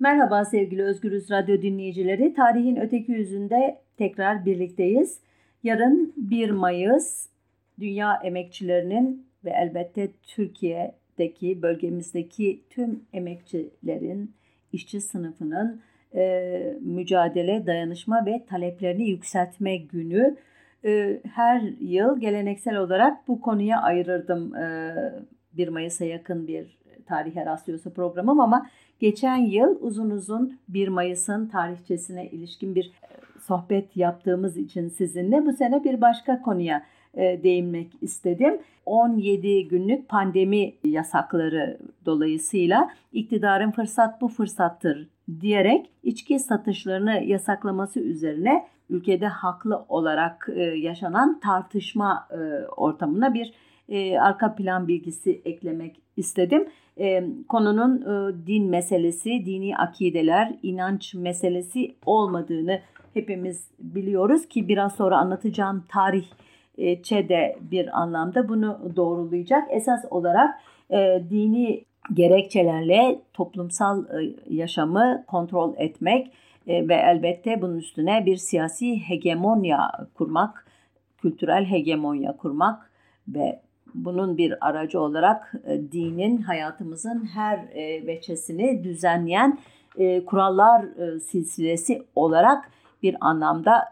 Merhaba sevgili Özgürüz Radyo dinleyicileri. Tarihin öteki yüzünde tekrar birlikteyiz. Yarın 1 Mayıs Dünya Emekçilerinin ve elbette Türkiye'deki bölgemizdeki tüm emekçilerin, işçi sınıfının e, mücadele, dayanışma ve taleplerini yükseltme günü. E, her yıl geleneksel olarak bu konuya ayırırdım e, 1 Mayıs'a yakın bir tarihe rastlıyorsa programım ama geçen yıl uzun uzun 1 Mayıs'ın tarihçesine ilişkin bir e, sohbet yaptığımız için sizinle bu sene bir başka konuya e, değinmek istedim. 17 günlük pandemi yasakları dolayısıyla iktidarın fırsat bu fırsattır diyerek içki satışlarını yasaklaması üzerine ülkede haklı olarak e, yaşanan tartışma ortamına bir arka plan bilgisi eklemek istedim. Konunun din meselesi, dini akideler, inanç meselesi olmadığını hepimiz biliyoruz ki biraz sonra anlatacağım tarih de bir anlamda bunu doğrulayacak. Esas olarak e, dini gerekçelerle toplumsal e, yaşamı kontrol etmek e, ve elbette bunun üstüne bir siyasi hegemonya kurmak, kültürel hegemonya kurmak ve bunun bir aracı olarak e, dinin hayatımızın her e, veçesini düzenleyen e, kurallar e, silsilesi olarak bir anlamda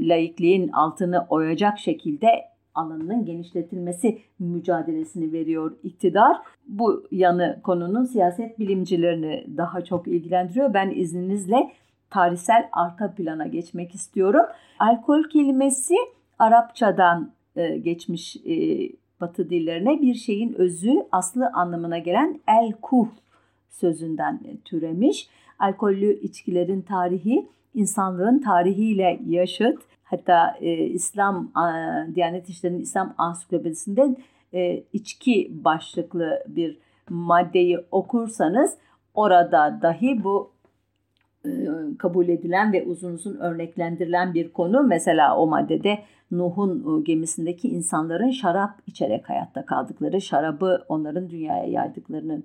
laikliğin altını oyacak şekilde alanının genişletilmesi mücadelesini veriyor iktidar. Bu yanı konunun siyaset bilimcilerini daha çok ilgilendiriyor. Ben izninizle tarihsel arka plana geçmek istiyorum. Alkol kelimesi Arapçadan geçmiş Batı dillerine bir şeyin özü, aslı anlamına gelen el-kuh sözünden türemiş. Alkollü içkilerin tarihi insanlığın tarihiyle yaşıt. Hatta e, İslam e, Diyanet İşleri'nin İslam Ansiklopedisi'nde e, içki başlıklı bir maddeyi okursanız orada dahi bu e, kabul edilen ve uzun uzun örneklendirilen bir konu. Mesela o maddede Nuh'un e, gemisindeki insanların şarap içerek hayatta kaldıkları, şarabı onların dünyaya yaydıklarının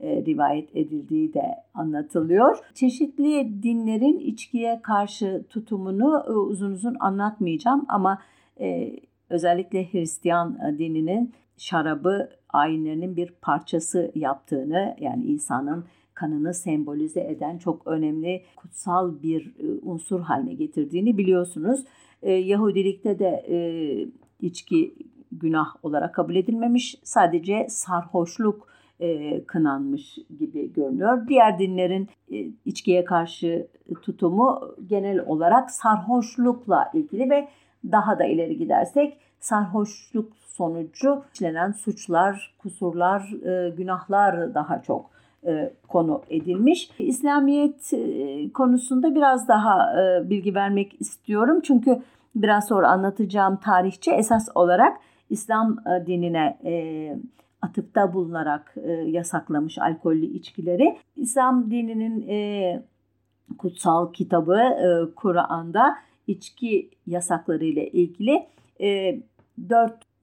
e, rivayet edildiği de anlatılıyor. Çeşitli dinlerin içkiye karşı tutumunu e, uzun uzun anlatmayacağım ama e, özellikle Hristiyan dininin şarabı ayinlerinin bir parçası yaptığını yani İsa'nın kanını sembolize eden çok önemli kutsal bir unsur haline getirdiğini biliyorsunuz. Yahudilikte de içki günah olarak kabul edilmemiş. Sadece sarhoşluk e, kınanmış gibi görünüyor. Diğer dinlerin e, içkiye karşı tutumu genel olarak sarhoşlukla ilgili ve daha da ileri gidersek sarhoşluk sonucu işlenen suçlar, kusurlar, e, günahlar daha çok e, konu edilmiş. İslamiyet e, konusunda biraz daha e, bilgi vermek istiyorum. Çünkü biraz sonra anlatacağım tarihçi esas olarak İslam e, dinine e, atıfta bulunarak e, yasaklamış alkollü içkileri. İslam dininin e, kutsal kitabı e, Kur'an'da içki yasakları ile ilgili e, dört e,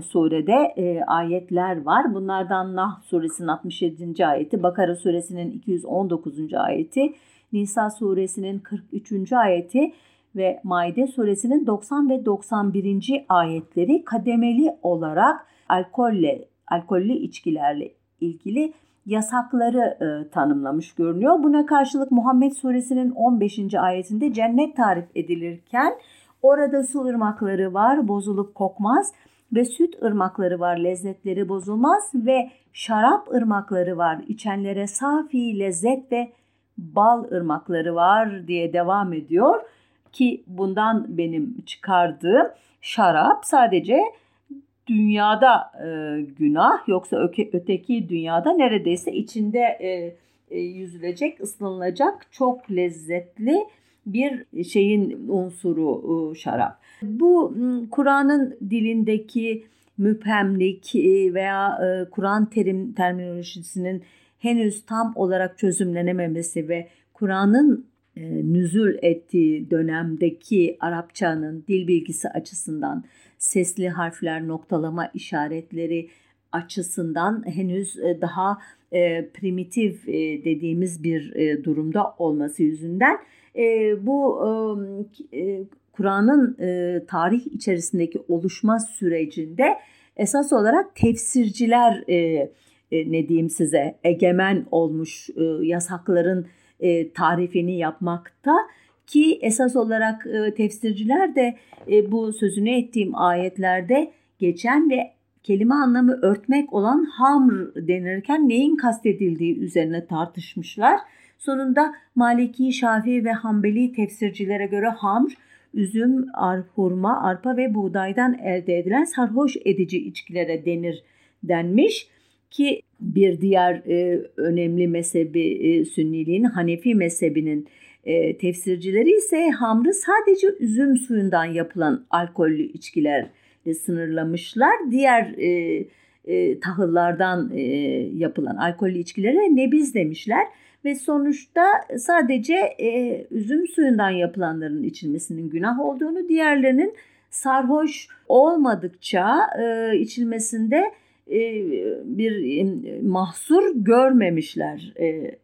surede ayetler var. Bunlardan Nah suresinin 67. ayeti, Bakara suresinin 219. ayeti, Nisa suresinin 43. ayeti ve Maide suresinin 90 ve 91. ayetleri kademeli olarak alkolle alkollü içkilerle ilgili yasakları e, tanımlamış görünüyor. Buna karşılık Muhammed Suresinin 15. ayetinde cennet tarif edilirken orada su ırmakları var, bozulup kokmaz ve süt ırmakları var, lezzetleri bozulmaz ve şarap ırmakları var, içenlere safi lezzet ve bal ırmakları var diye devam ediyor ki bundan benim çıkardığım şarap sadece dünyada e, günah yoksa öke, öteki dünyada neredeyse içinde e, e, yüzülecek, ıslanılacak çok lezzetli bir şeyin unsuru e, şarap. Bu Kur'an'ın dilindeki müphemlik e, veya e, Kur'an terim terminolojisinin henüz tam olarak çözümlenememesi ve Kur'an'ın nüzul ettiği dönemdeki Arapçanın dil bilgisi açısından sesli harfler, noktalama işaretleri açısından henüz daha primitif dediğimiz bir durumda olması yüzünden e, bu e, Kur'an'ın e, tarih içerisindeki oluşma sürecinde esas olarak tefsirciler e, e, ne diyeyim size egemen olmuş e, yasakların e, tarifini yapmakta ki esas olarak e, tefsirciler de e, bu sözünü ettiğim ayetlerde geçen ve kelime anlamı örtmek olan hamr denirken neyin kastedildiği üzerine tartışmışlar. Sonunda Maliki, Şafii ve Hanbeli tefsircilere göre hamr, üzüm, ar, hurma, arpa ve buğdaydan elde edilen sarhoş edici içkilere denir denmiş ki bir diğer e, önemli mezhebi e, Sünniliğin Hanefi mezhebinin e, tefsircileri ise hamrı sadece üzüm suyundan yapılan alkollü içkilerle sınırlamışlar. Diğer e, e, tahıllardan e, yapılan alkollü içkilere nebiz demişler ve sonuçta sadece e, üzüm suyundan yapılanların içilmesinin günah olduğunu, diğerlerinin sarhoş olmadıkça e, içilmesinde e, bir e, mahsur görmemişler e,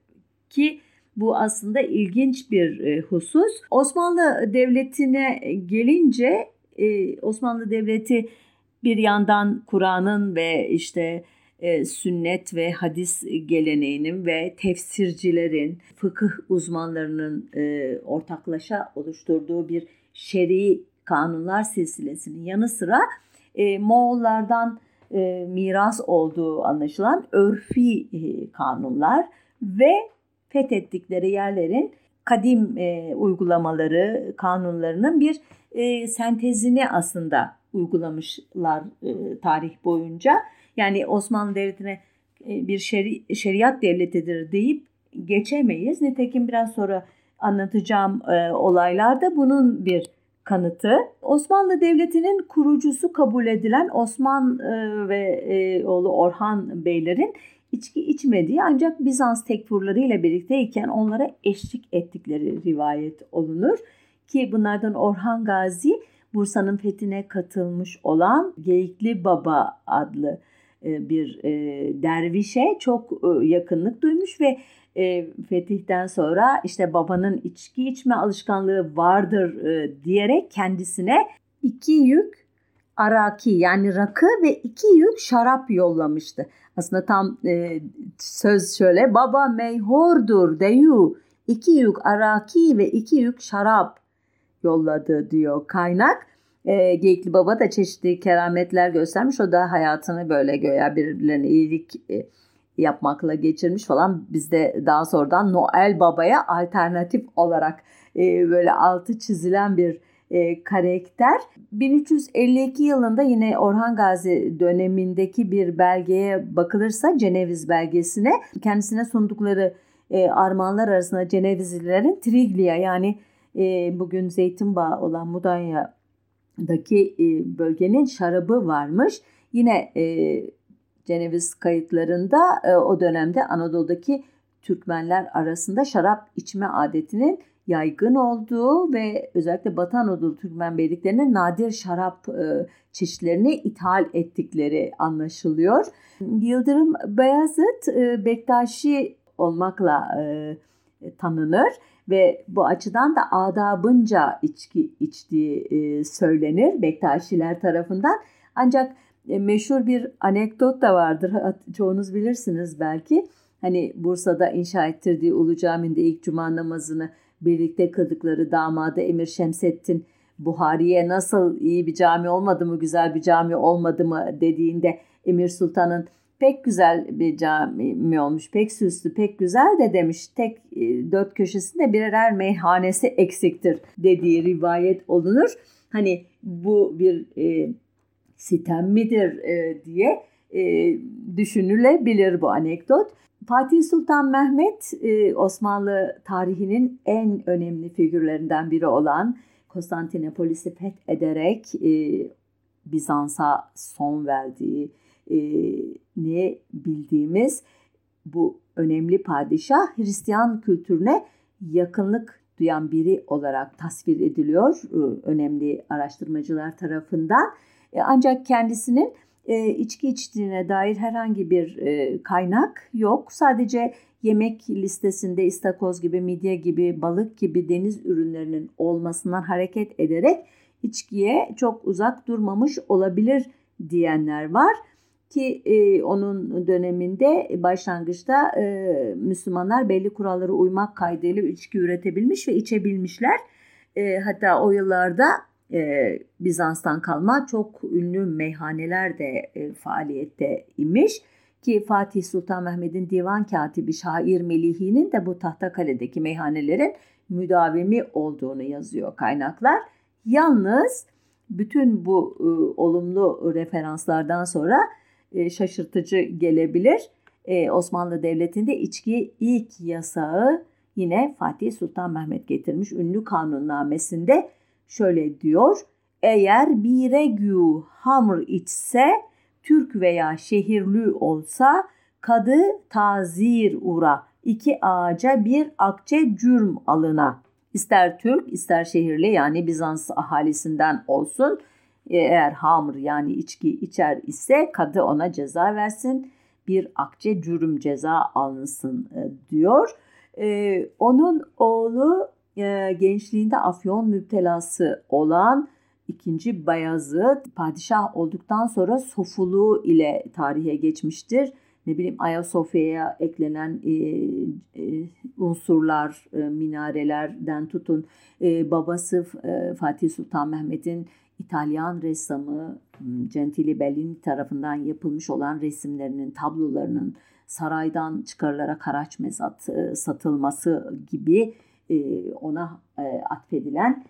ki bu aslında ilginç bir e, husus. Osmanlı Devleti'ne gelince e, Osmanlı Devleti bir yandan Kur'an'ın ve işte e, sünnet ve hadis geleneğinin ve tefsircilerin, fıkıh uzmanlarının e, ortaklaşa oluşturduğu bir şer'i kanunlar silsilesinin yanı sıra e, Moğollardan e, miras olduğu anlaşılan örfi e, kanunlar ve fethettikleri yerlerin kadim e, uygulamaları, kanunlarının bir e, sentezini aslında uygulamışlar e, tarih boyunca. Yani Osmanlı Devleti'ne e, bir şeri, şeriat devletidir deyip geçemeyiz. Nitekim biraz sonra anlatacağım e, olaylarda bunun bir kanıtı. Osmanlı Devleti'nin kurucusu kabul edilen Osman e, ve e, oğlu Orhan Beylerin içki içmediği ancak Bizans tekfurları ile birlikteyken onlara eşlik ettikleri rivayet olunur. Ki bunlardan Orhan Gazi Bursa'nın fethine katılmış olan Geyikli Baba adlı bir e, dervişe çok e, yakınlık duymuş ve fetihten sonra işte babanın içki içme alışkanlığı vardır diyerek kendisine iki yük araki yani rakı ve iki yük şarap yollamıştı. Aslında tam e, söz şöyle baba meyhordur deyu iki yük araki ve iki yük şarap yolladı diyor kaynak. E, Geyikli Baba da çeşitli kerametler göstermiş. O da hayatını böyle göya birbirlerine iyilik e, yapmakla geçirmiş falan. Biz de daha sonradan Noel Baba'ya alternatif olarak e, böyle altı çizilen bir e, karakter. 1352 yılında yine Orhan Gazi dönemindeki bir belgeye bakılırsa Ceneviz belgesine kendisine sundukları e, armağanlar arasında Cenevizlilerin Triglia yani e, bugün Zeytinbağı olan Mudanya'daki e, bölgenin şarabı varmış. Yine e, Ceneviz kayıtlarında e, o dönemde Anadolu'daki Türkmenler arasında şarap içme adetinin yaygın olduğu ve özellikle Batı Anadolu Türkmen beyliklerinin nadir şarap çeşitlerini ithal ettikleri anlaşılıyor. Yıldırım Beyazıt e, Bektaşi olmakla tanınır ve bu açıdan da adabınca içki içtiği e, söylenir Bektaşiler tarafından. Ancak e, meşhur bir anekdot da vardır. Çoğunuz bilirsiniz belki. Hani Bursa'da inşa ettirdiği Ulu Cami'nde ilk cuma namazını birlikte kıldıkları damadı Emir Şemsettin Buhari'ye nasıl iyi bir cami olmadı mı, güzel bir cami olmadı mı dediğinde Emir Sultan'ın pek güzel bir cami olmuş, pek süslü, pek güzel de demiş. Tek e, dört köşesinde birer meyhanesi eksiktir dediği rivayet olunur. Hani bu bir e, sitem midir e, diye e, düşünülebilir bu anekdot. Fatih Sultan Mehmet e, Osmanlı tarihinin en önemli figürlerinden biri olan Konstantinopolis'i fethederek e, Bizans'a son verdiği ne bildiğimiz bu önemli padişah Hristiyan kültürüne yakınlık duyan biri olarak tasvir ediliyor önemli araştırmacılar tarafından. Ancak kendisinin e, içki içtiğine dair herhangi bir e, kaynak yok. Sadece yemek listesinde istakoz gibi, midye gibi, balık gibi deniz ürünlerinin olmasından hareket ederek içkiye çok uzak durmamış olabilir diyenler var ki e, onun döneminde başlangıçta e, Müslümanlar belli kurallara uymak kaydıyla içki üretebilmiş ve içebilmişler. E, hatta o yıllarda e, Bizans'tan kalma çok ünlü meyhaneler de e, faaliyette imiş. Ki Fatih Sultan Mehmet'in divan katibi Şair Melihi'nin de bu Tahtakale'deki meyhanelerin müdavimi olduğunu yazıyor kaynaklar. Yalnız bütün bu e, olumlu referanslardan sonra e, şaşırtıcı gelebilir. E, Osmanlı Devleti'nde içki ilk yasağı yine Fatih Sultan Mehmet getirmiş ünlü kanunnamesinde şöyle diyor. Eğer bir regü hamr içse Türk veya şehirlü olsa kadı tazir ura iki ağaca bir akçe cürm alına. İster Türk ister şehirli yani Bizans ahalisinden olsun eğer hamr yani içki içer ise kadı ona ceza versin bir akçe cürüm ceza alınsın e, diyor. Ee, onun oğlu e, gençliğinde afyon müptelası olan ikinci Bayazıt padişah olduktan sonra sofuluğu ile tarihe geçmiştir. Ne bileyim Ayasofya'ya eklenen e, e, unsurlar, e, minarelerden tutun e, babası e, Fatih Sultan Mehmet'in İtalyan ressamı Gentili Bellini tarafından yapılmış olan resimlerinin, tablolarının saraydan çıkarılarak haraç mezat e, satılması gibi e, ona e, atfedilen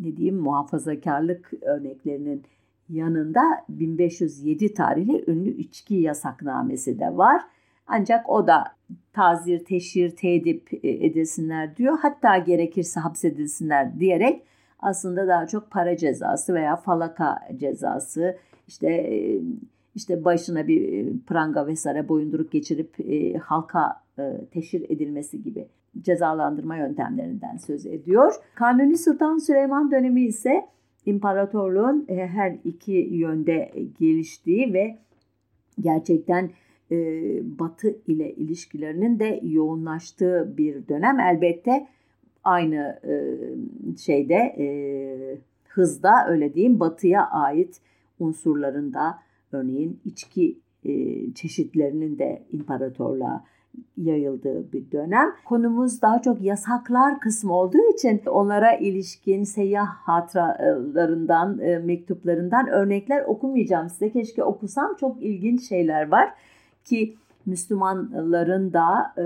ne diyeyim muhafazakarlık örneklerinin yanında 1507 tarihli ünlü içki yasaknamesi de var. Ancak o da tazir, teşhir, tedip edilsinler diyor. Hatta gerekirse hapsedilsinler diyerek aslında daha çok para cezası veya falaka cezası işte işte başına bir pranga vesaire boyunduruk geçirip halka teşhir edilmesi gibi cezalandırma yöntemlerinden söz ediyor. Kanuni Sultan Süleyman dönemi ise imparatorluğun her iki yönde geliştiği ve gerçekten Batı ile ilişkilerinin de yoğunlaştığı bir dönem. Elbette aynı e, şeyde e, hızda öyle diyeyim Batı'ya ait unsurlarında örneğin içki e, çeşitlerinin de imparatorluğa yayıldığı bir dönem. Konumuz daha çok yasaklar kısmı olduğu için onlara ilişkin seyyah hatıralarından, e, mektuplarından örnekler okumayacağım size. Keşke okusam çok ilginç şeyler var ki Müslümanların da e,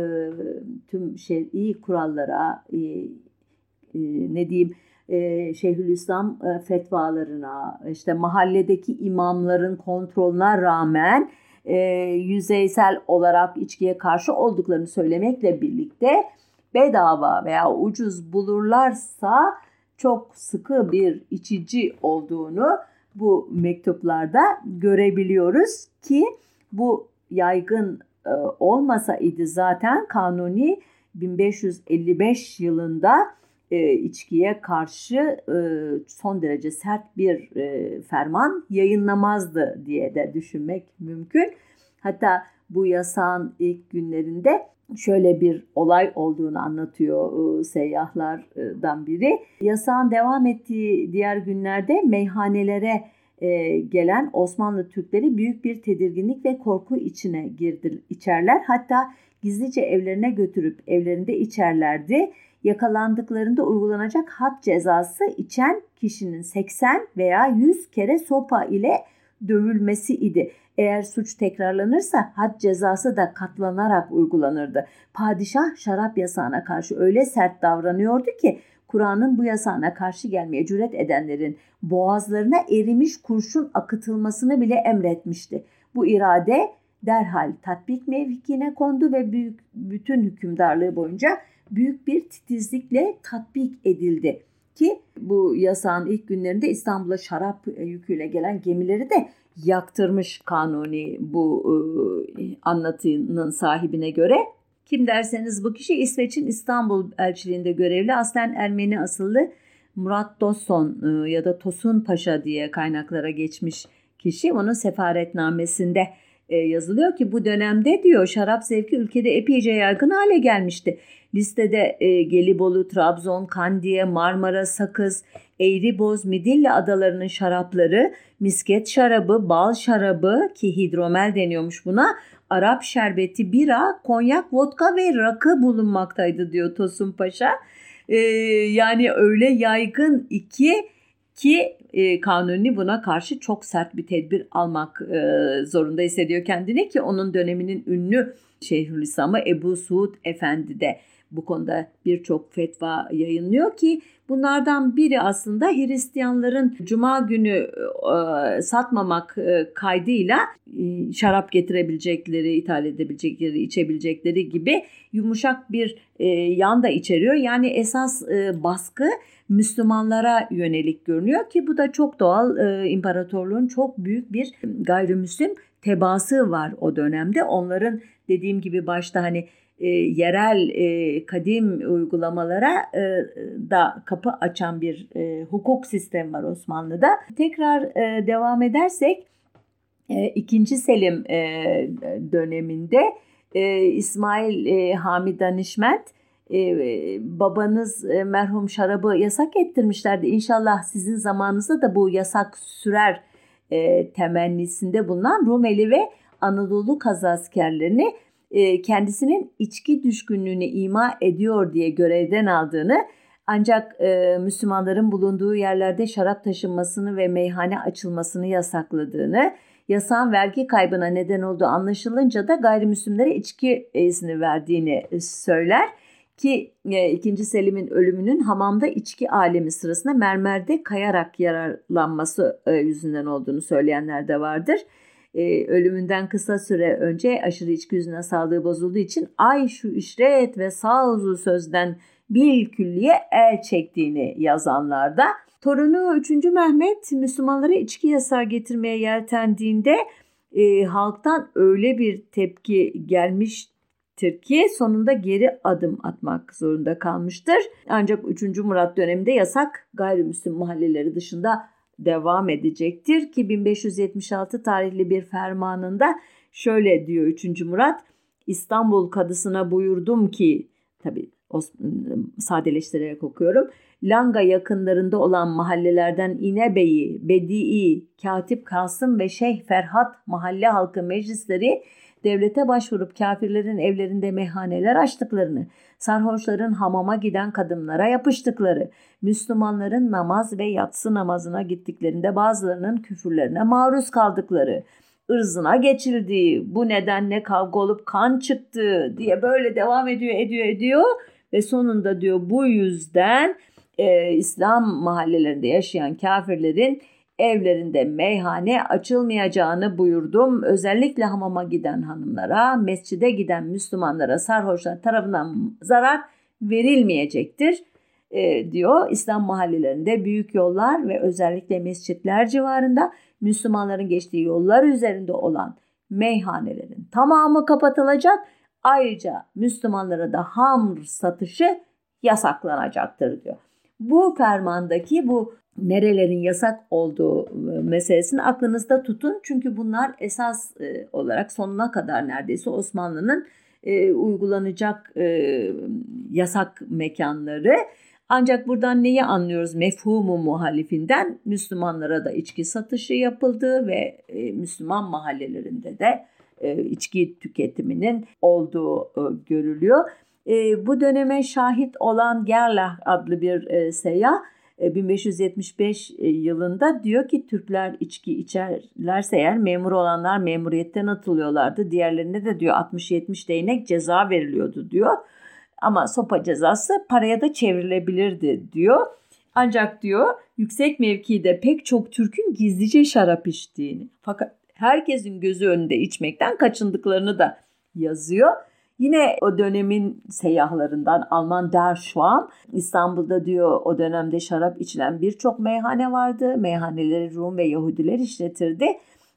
tüm şer'i kurallara e, e, ne diyeyim e, Şeyhülislam e, fetvalarına işte mahalledeki imamların kontrolüne rağmen e, yüzeysel olarak içkiye karşı olduklarını söylemekle birlikte bedava veya ucuz bulurlarsa çok sıkı bir içici olduğunu bu mektuplarda görebiliyoruz ki bu yaygın e, olmasa idi zaten Kanuni 1555 yılında e, içkiye karşı e, son derece sert bir e, ferman yayınlamazdı diye de düşünmek mümkün. Hatta bu yasağın ilk günlerinde şöyle bir olay olduğunu anlatıyor e, seyyahlardan biri. Yasağın devam ettiği diğer günlerde meyhanelere e, gelen Osmanlı Türkleri büyük bir tedirginlik ve korku içine girdi, içerler. Hatta gizlice evlerine götürüp evlerinde içerlerdi. Yakalandıklarında uygulanacak had cezası içen kişinin 80 veya 100 kere sopa ile dövülmesi idi. Eğer suç tekrarlanırsa had cezası da katlanarak uygulanırdı. Padişah şarap yasağına karşı öyle sert davranıyordu ki Kur'an'ın bu yasağına karşı gelmeye cüret edenlerin boğazlarına erimiş kurşun akıtılmasını bile emretmişti. Bu irade derhal tatbik mevkine kondu ve büyük bütün hükümdarlığı boyunca büyük bir titizlikle tatbik edildi. Ki bu yasağın ilk günlerinde İstanbul'a şarap yüküyle gelen gemileri de yaktırmış Kanuni bu e, anlatının sahibine göre. Kim derseniz bu kişi İsveç'in İstanbul elçiliğinde görevli aslen Ermeni asıllı Murat Dosson e, ya da Tosun Paşa diye kaynaklara geçmiş kişi onun sefaretnamesinde yazılıyor ki bu dönemde diyor şarap zevki ülkede epeyce yaygın hale gelmişti. Listede e, Gelibolu, Trabzon, Kandiye, Marmara, Sakız, Eğriboz, Midilli adalarının şarapları, misket şarabı, bal şarabı ki hidromel deniyormuş buna, Arap şerbeti, bira, konyak, vodka ve rakı bulunmaktaydı diyor Tosun Paşa. Ee, yani öyle yaygın iki ki e, Kanuni buna karşı çok sert bir tedbir almak e, zorunda hissediyor kendine ki onun döneminin ünlü Şeyhülislam'ı Ebu Suud Efendi de bu konuda birçok fetva yayınlıyor ki bunlardan biri aslında Hristiyanların cuma günü e, satmamak e, kaydıyla e, şarap getirebilecekleri, ithal edebilecekleri, içebilecekleri gibi yumuşak bir yan da içeriyor. Yani esas baskı Müslümanlara yönelik görünüyor ki bu da çok doğal imparatorluğun çok büyük bir gayrimüslim tebası var o dönemde. Onların dediğim gibi başta hani e, yerel e, kadim uygulamalara e, da kapı açan bir e, hukuk sistemi var Osmanlı'da. Tekrar e, devam edersek e, 2. Selim e, döneminde e, İsmail e, Hamid Danişment e, babanız e, merhum şarabı yasak ettirmişlerdi. İnşallah sizin zamanınızda da bu yasak sürer e, temennisinde bulunan Rumeli ve Anadolu kazaskerlerini e, kendisinin içki düşkünlüğünü ima ediyor diye görevden aldığını ancak e, Müslümanların bulunduğu yerlerde şarap taşınmasını ve meyhane açılmasını yasakladığını, yasağın vergi kaybına neden olduğu anlaşılınca da gayrimüslimlere içki izni verdiğini söyler. Ki e, 2. Selim'in ölümünün hamamda içki alemi sırasında mermerde kayarak yararlanması e, yüzünden olduğunu söyleyenler de vardır e, ölümünden kısa süre önce aşırı içki yüzünden sağlığı bozulduğu için ay şu işret ve sağ sözden bir külliye el çektiğini yazanlarda. Torunu 3. Mehmet Müslümanlara içki yasağı getirmeye yeltendiğinde e, halktan öyle bir tepki gelmiştir ki sonunda geri adım atmak zorunda kalmıştır. Ancak 3. Murat döneminde yasak gayrimüslim mahalleleri dışında devam edecektir ki 1576 tarihli bir fermanında şöyle diyor 3. Murat İstanbul kadısına buyurdum ki tabi sadeleştirerek okuyorum. Langa yakınlarında olan mahallelerden İnebeyi, Bedii, Katip Kasım ve Şeyh Ferhat mahalle halkı meclisleri devlete başvurup kafirlerin evlerinde meyhaneler açtıklarını, sarhoşların hamama giden kadınlara yapıştıkları, Müslümanların namaz ve yatsı namazına gittiklerinde bazılarının küfürlerine maruz kaldıkları, ırzına geçildiği, bu nedenle kavga olup kan çıktı diye böyle devam ediyor, ediyor, ediyor ve sonunda diyor bu yüzden e, İslam mahallelerinde yaşayan kafirlerin evlerinde meyhane açılmayacağını buyurdum. Özellikle hamama giden hanımlara, mescide giden Müslümanlara, sarhoşlar tarafından zarar verilmeyecektir e, diyor. İslam mahallelerinde büyük yollar ve özellikle mescitler civarında Müslümanların geçtiği yollar üzerinde olan meyhanelerin tamamı kapatılacak. Ayrıca Müslümanlara da hamr satışı yasaklanacaktır diyor. Bu fermandaki bu nerelerin yasak olduğu e, meselesini aklınızda tutun. Çünkü bunlar esas e, olarak sonuna kadar neredeyse Osmanlı'nın e, uygulanacak yasak mekanları. Ancak buradan neyi anlıyoruz mefhumu muhalifinden? Müslümanlara da içki satışı yapıldı ve Müslüman mahallelerinde de içki tüketiminin olduğu görülüyor. Bu döneme şahit olan Gerlach adlı bir seyyah 1575 e, yılında diyor ki Türkler içki içerlerse eğer memur olanlar memuriyetten atılıyorlardı. Diğerlerine de diyor 60-70 değnek ceza veriliyordu diyor. Ama sopa cezası paraya da çevrilebilirdi diyor. Ancak diyor yüksek mevkide pek çok Türk'ün gizlice şarap içtiğini fakat herkesin gözü önünde içmekten kaçındıklarını da yazıyor. Yine o dönemin seyyahlarından Alman Der Schwam İstanbul'da diyor o dönemde şarap içilen birçok meyhane vardı. Meyhaneleri Rum ve Yahudiler işletirdi.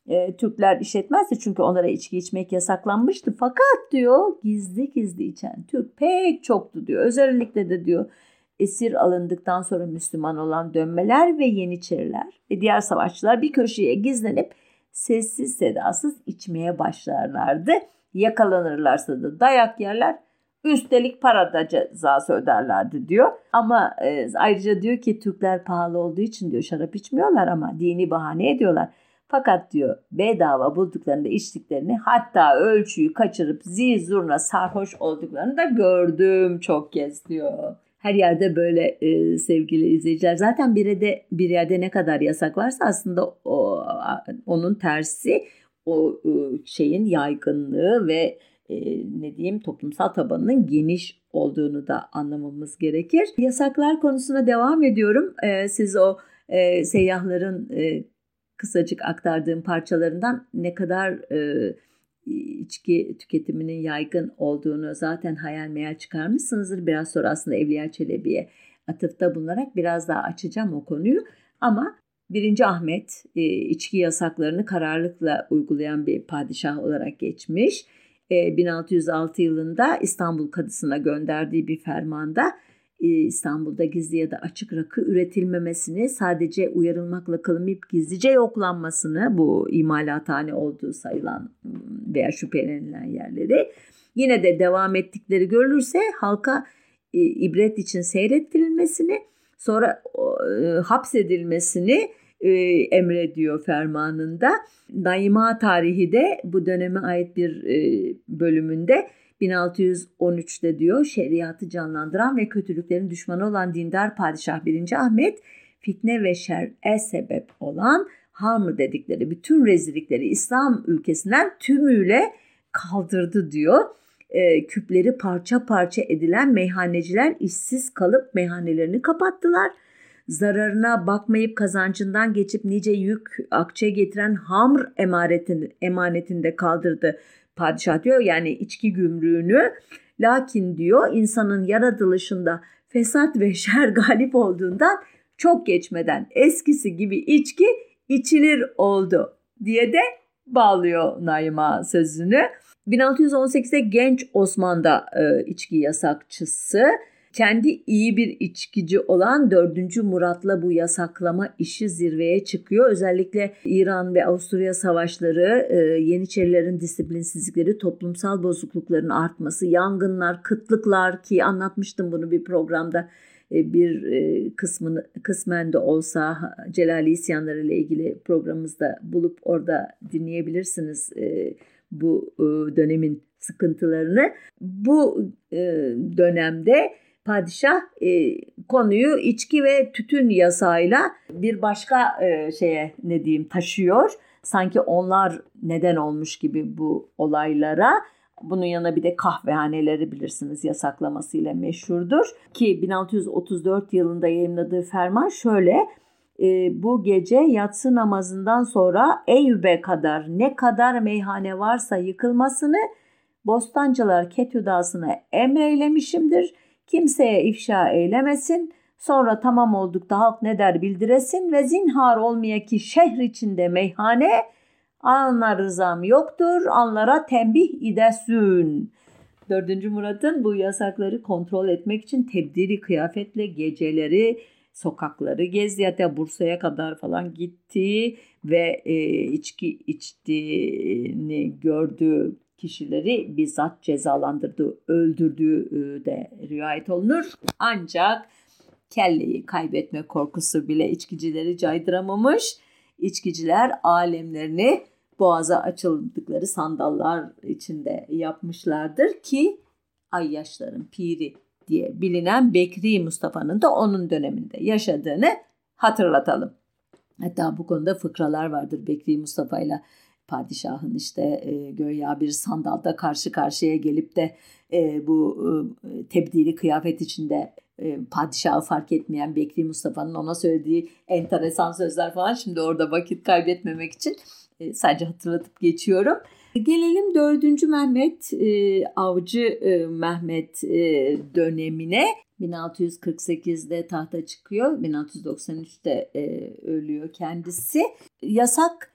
E, Türkler işletmezdi çünkü onlara içki içmek yasaklanmıştı. Fakat diyor gizli gizli içen Türk pek çoktu diyor. Özellikle de diyor esir alındıktan sonra Müslüman olan dönmeler ve Yeniçeriler ve diğer savaşçılar bir köşeye gizlenip sessiz sedasız içmeye başlarlardı. Yakalanırlarsa da dayak yerler. Üstelik para da cezası öderlerdi diyor. Ama e, ayrıca diyor ki Türkler pahalı olduğu için diyor şarap içmiyorlar ama dini bahane ediyorlar. Fakat diyor bedava bulduklarında içtiklerini hatta ölçüyü kaçırıp zil zurna sarhoş olduklarını da gördüm çok kez diyor. Her yerde böyle e, sevgili izleyiciler. Zaten bir yerde, bir yerde ne kadar yasak varsa aslında o, onun tersi o e, şeyin yaygınlığı ve ne diyeyim toplumsal tabanının geniş olduğunu da anlamamız gerekir. Yasaklar konusuna devam ediyorum. Siz o e, seyyahların kısacık aktardığım parçalarından ne kadar içki tüketiminin yaygın olduğunu zaten hayal meyal çıkarmışsınızdır. Biraz sonra aslında Evliya Çelebi'ye atıfta bulunarak biraz daha açacağım o konuyu. Ama 1. Ahmet e, içki yasaklarını kararlılıkla uygulayan bir padişah olarak geçmiş. 1606 e, yılında İstanbul Kadısı'na gönderdiği bir fermanda e, İstanbul'da gizli ya da açık rakı üretilmemesini, sadece uyarılmakla kalmayıp gizlice yoklanmasını bu imalathane olduğu sayılan veya şüphelenilen yerleri yine de devam ettikleri görülürse halka ibret için seyrettirilmesini sonra e, hapsedilmesini e, emrediyor fermanında. Daima tarihi de bu döneme ait bir e, bölümünde 1613'te diyor şeriatı canlandıran ve kötülüklerin düşmanı olan dindar padişah 1. Ahmet fitne ve şer'e sebep olan Hamr dedikleri bütün rezillikleri İslam ülkesinden tümüyle kaldırdı diyor. E, küpleri parça parça edilen meyhaneciler işsiz kalıp meyhanelerini kapattılar. Zararına bakmayıp kazancından geçip nice yük akçe getiren Hamr emaretini, emanetinde kaldırdı padişah diyor yani içki gümrüğünü. Lakin diyor insanın yaratılışında fesat ve şer galip olduğundan çok geçmeden eskisi gibi içki içilir oldu diye de bağlıyor Naima sözünü. 1618'de genç Osman'da e, içki yasakçısı kendi iyi bir içkici olan 4. Murat'la bu yasaklama işi zirveye çıkıyor. Özellikle İran ve Avusturya savaşları, e, Yeniçerilerin disiplinsizlikleri, toplumsal bozuklukların artması, yangınlar, kıtlıklar ki anlatmıştım bunu bir programda e, bir e, kısmını kısmen de olsa Celali isyanları ile ilgili programımızda bulup orada dinleyebilirsiniz bu dönemin sıkıntılarını. Bu dönemde padişah e, konuyu içki ve tütün yasayla bir başka e, şeye ne diyeyim taşıyor. Sanki onlar neden olmuş gibi bu olaylara. Bunun yanına bir de kahvehaneleri bilirsiniz yasaklamasıyla meşhurdur. Ki 1634 yılında yayınladığı ferman şöyle. E, bu gece yatsı namazından sonra Eyüp'e kadar ne kadar meyhane varsa yıkılmasını Bostancılar Ketüdası'na emreylemişimdir.'' kimseye ifşa eylemesin. Sonra tamam oldukta halk ne der bildiresin ve zinhar olmaya ki şehir içinde meyhane anlar rızam yoktur anlara tembih idesin. 4. Murat'ın bu yasakları kontrol etmek için tebdili kıyafetle geceleri sokakları gezdi. Hatta Bursa'ya kadar falan gitti ve e, içki içtiğini gördü kişileri bizzat cezalandırdığı, öldürdüğü e, de rivayet olunur. Ancak kelleyi kaybetme korkusu bile içkicileri caydıramamış. İçkiciler alemlerini boğaza açıldıkları sandallar içinde yapmışlardır ki Ayyaşların piri diye bilinen Bekri Mustafa'nın da onun döneminde yaşadığını hatırlatalım. Hatta bu konuda fıkralar vardır Bekri Mustafa ile padişahın işte e, göya bir sandalda karşı karşıya gelip de e, bu e, tebdili kıyafet içinde e, padişahı fark etmeyen Bekri Mustafa'nın ona söylediği enteresan sözler falan şimdi orada vakit kaybetmemek için e, sadece hatırlatıp geçiyorum. Gelelim 4. Mehmet e, Avcı e, Mehmet e, dönemine 1648'de tahta çıkıyor 1693'te e, ölüyor kendisi. Yasak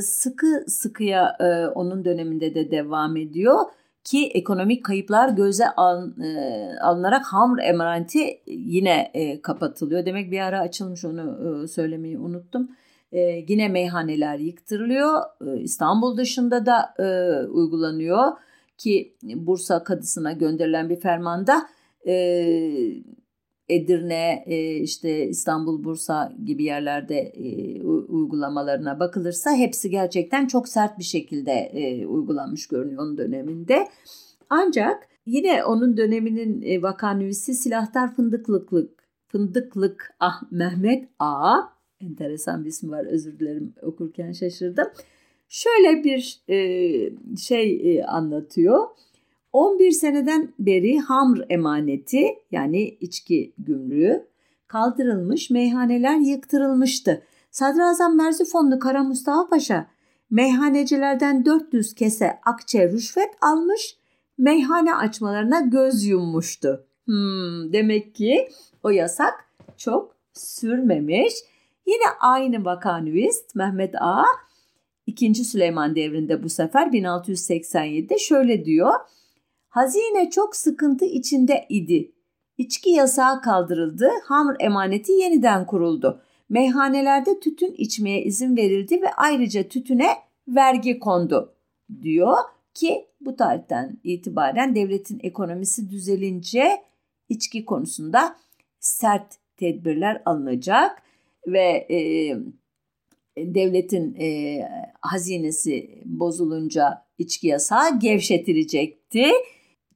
sıkı sıkıya e, onun döneminde de devam ediyor ki ekonomik kayıplar göze al, e, alınarak Hamr emareti yine e, kapatılıyor. Demek bir ara açılmış onu söylemeyi unuttum. E, yine meyhaneler yıktırılıyor. E, İstanbul dışında da e, uygulanıyor ki Bursa kadısına gönderilen bir fermanda e, Edirne, e, işte İstanbul, Bursa gibi yerlerde e, uygulamalarına bakılırsa hepsi gerçekten çok sert bir şekilde e, uygulanmış görünüyor onun döneminde. Ancak yine onun döneminin e, vakanüvisi silahtar fındıklıklık, fındıklık ah Mehmet A. Enteresan bir ismi var özür dilerim okurken şaşırdım. Şöyle bir e, şey e, anlatıyor. 11 seneden beri hamr emaneti yani içki gümrüğü kaldırılmış, meyhaneler yıktırılmıştı. Sadrazam Merzifonlu Kara Mustafa Paşa meyhanecilerden 400 kese akçe rüşvet almış, meyhane açmalarına göz yummuştu. Hmm, demek ki o yasak çok sürmemiş. Yine aynı vakanüist Mehmet Ağa 2. Süleyman devrinde bu sefer 1687'de şöyle diyor. Hazine çok sıkıntı içinde idi. İçki yasağı kaldırıldı, hamur emaneti yeniden kuruldu. Meyhanelerde tütün içmeye izin verildi ve ayrıca tütüne vergi kondu diyor ki bu tarihten itibaren devletin ekonomisi düzelince içki konusunda sert tedbirler alınacak ve e, devletin e, hazinesi bozulunca içki yasağı gevşetilecekti.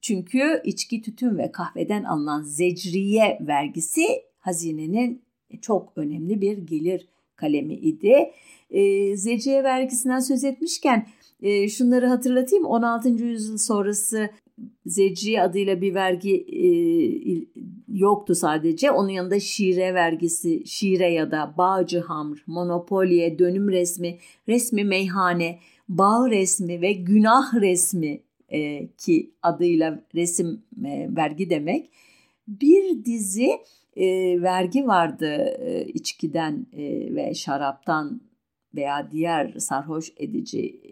Çünkü içki, tütün ve kahveden alınan zecriye vergisi hazinenin çok önemli bir gelir kalemi idi. E, zecriye vergisinden söz etmişken e, şunları hatırlatayım. 16. yüzyıl sonrası zecriye adıyla bir vergi e, yoktu sadece. Onun yanında şire vergisi, şire ya da bağcı hamr, monopoliye, dönüm resmi, resmi meyhane, bağ resmi ve günah resmi e, ki adıyla resim e, vergi demek. Bir dizi e, vergi vardı e, içkiden e, ve şaraptan veya diğer sarhoş edici e,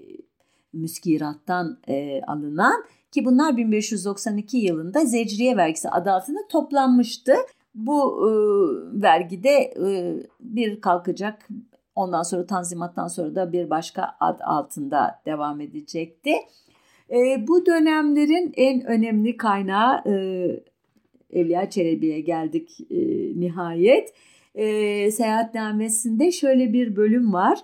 müskirattan e, alınan ki bunlar 1592 yılında Zecriye vergisi adı altında toplanmıştı. Bu e, vergide e, bir kalkacak ondan sonra Tanzimat'tan sonra da bir başka ad altında devam edecekti. E, bu dönemlerin en önemli kaynağı e, Evliya Çelebi'ye geldik e, nihayet. E, seyahatnamesinde şöyle bir bölüm var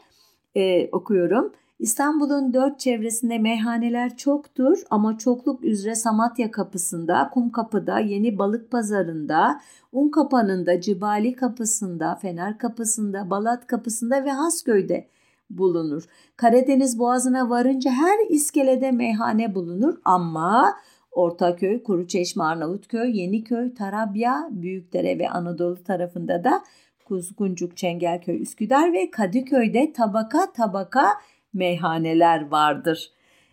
e, okuyorum. İstanbul'un dört çevresinde meyhaneler çoktur ama çokluk üzere Samatya kapısında, Kum kapıda, Yeni Balık Pazarında, Un kapanında, Cibali kapısında, Fener kapısında, Balat kapısında ve Hasköy'de bulunur. Karadeniz boğazına varınca her iskelede meyhane bulunur ama Ortaköy, Kuruçeşme, Arnavutköy, Yeniköy, Tarabya, Büyükdere ve Anadolu tarafında da Kuzguncuk, Çengelköy, Üsküdar ve Kadıköy'de tabaka tabaka meyhaneler vardır.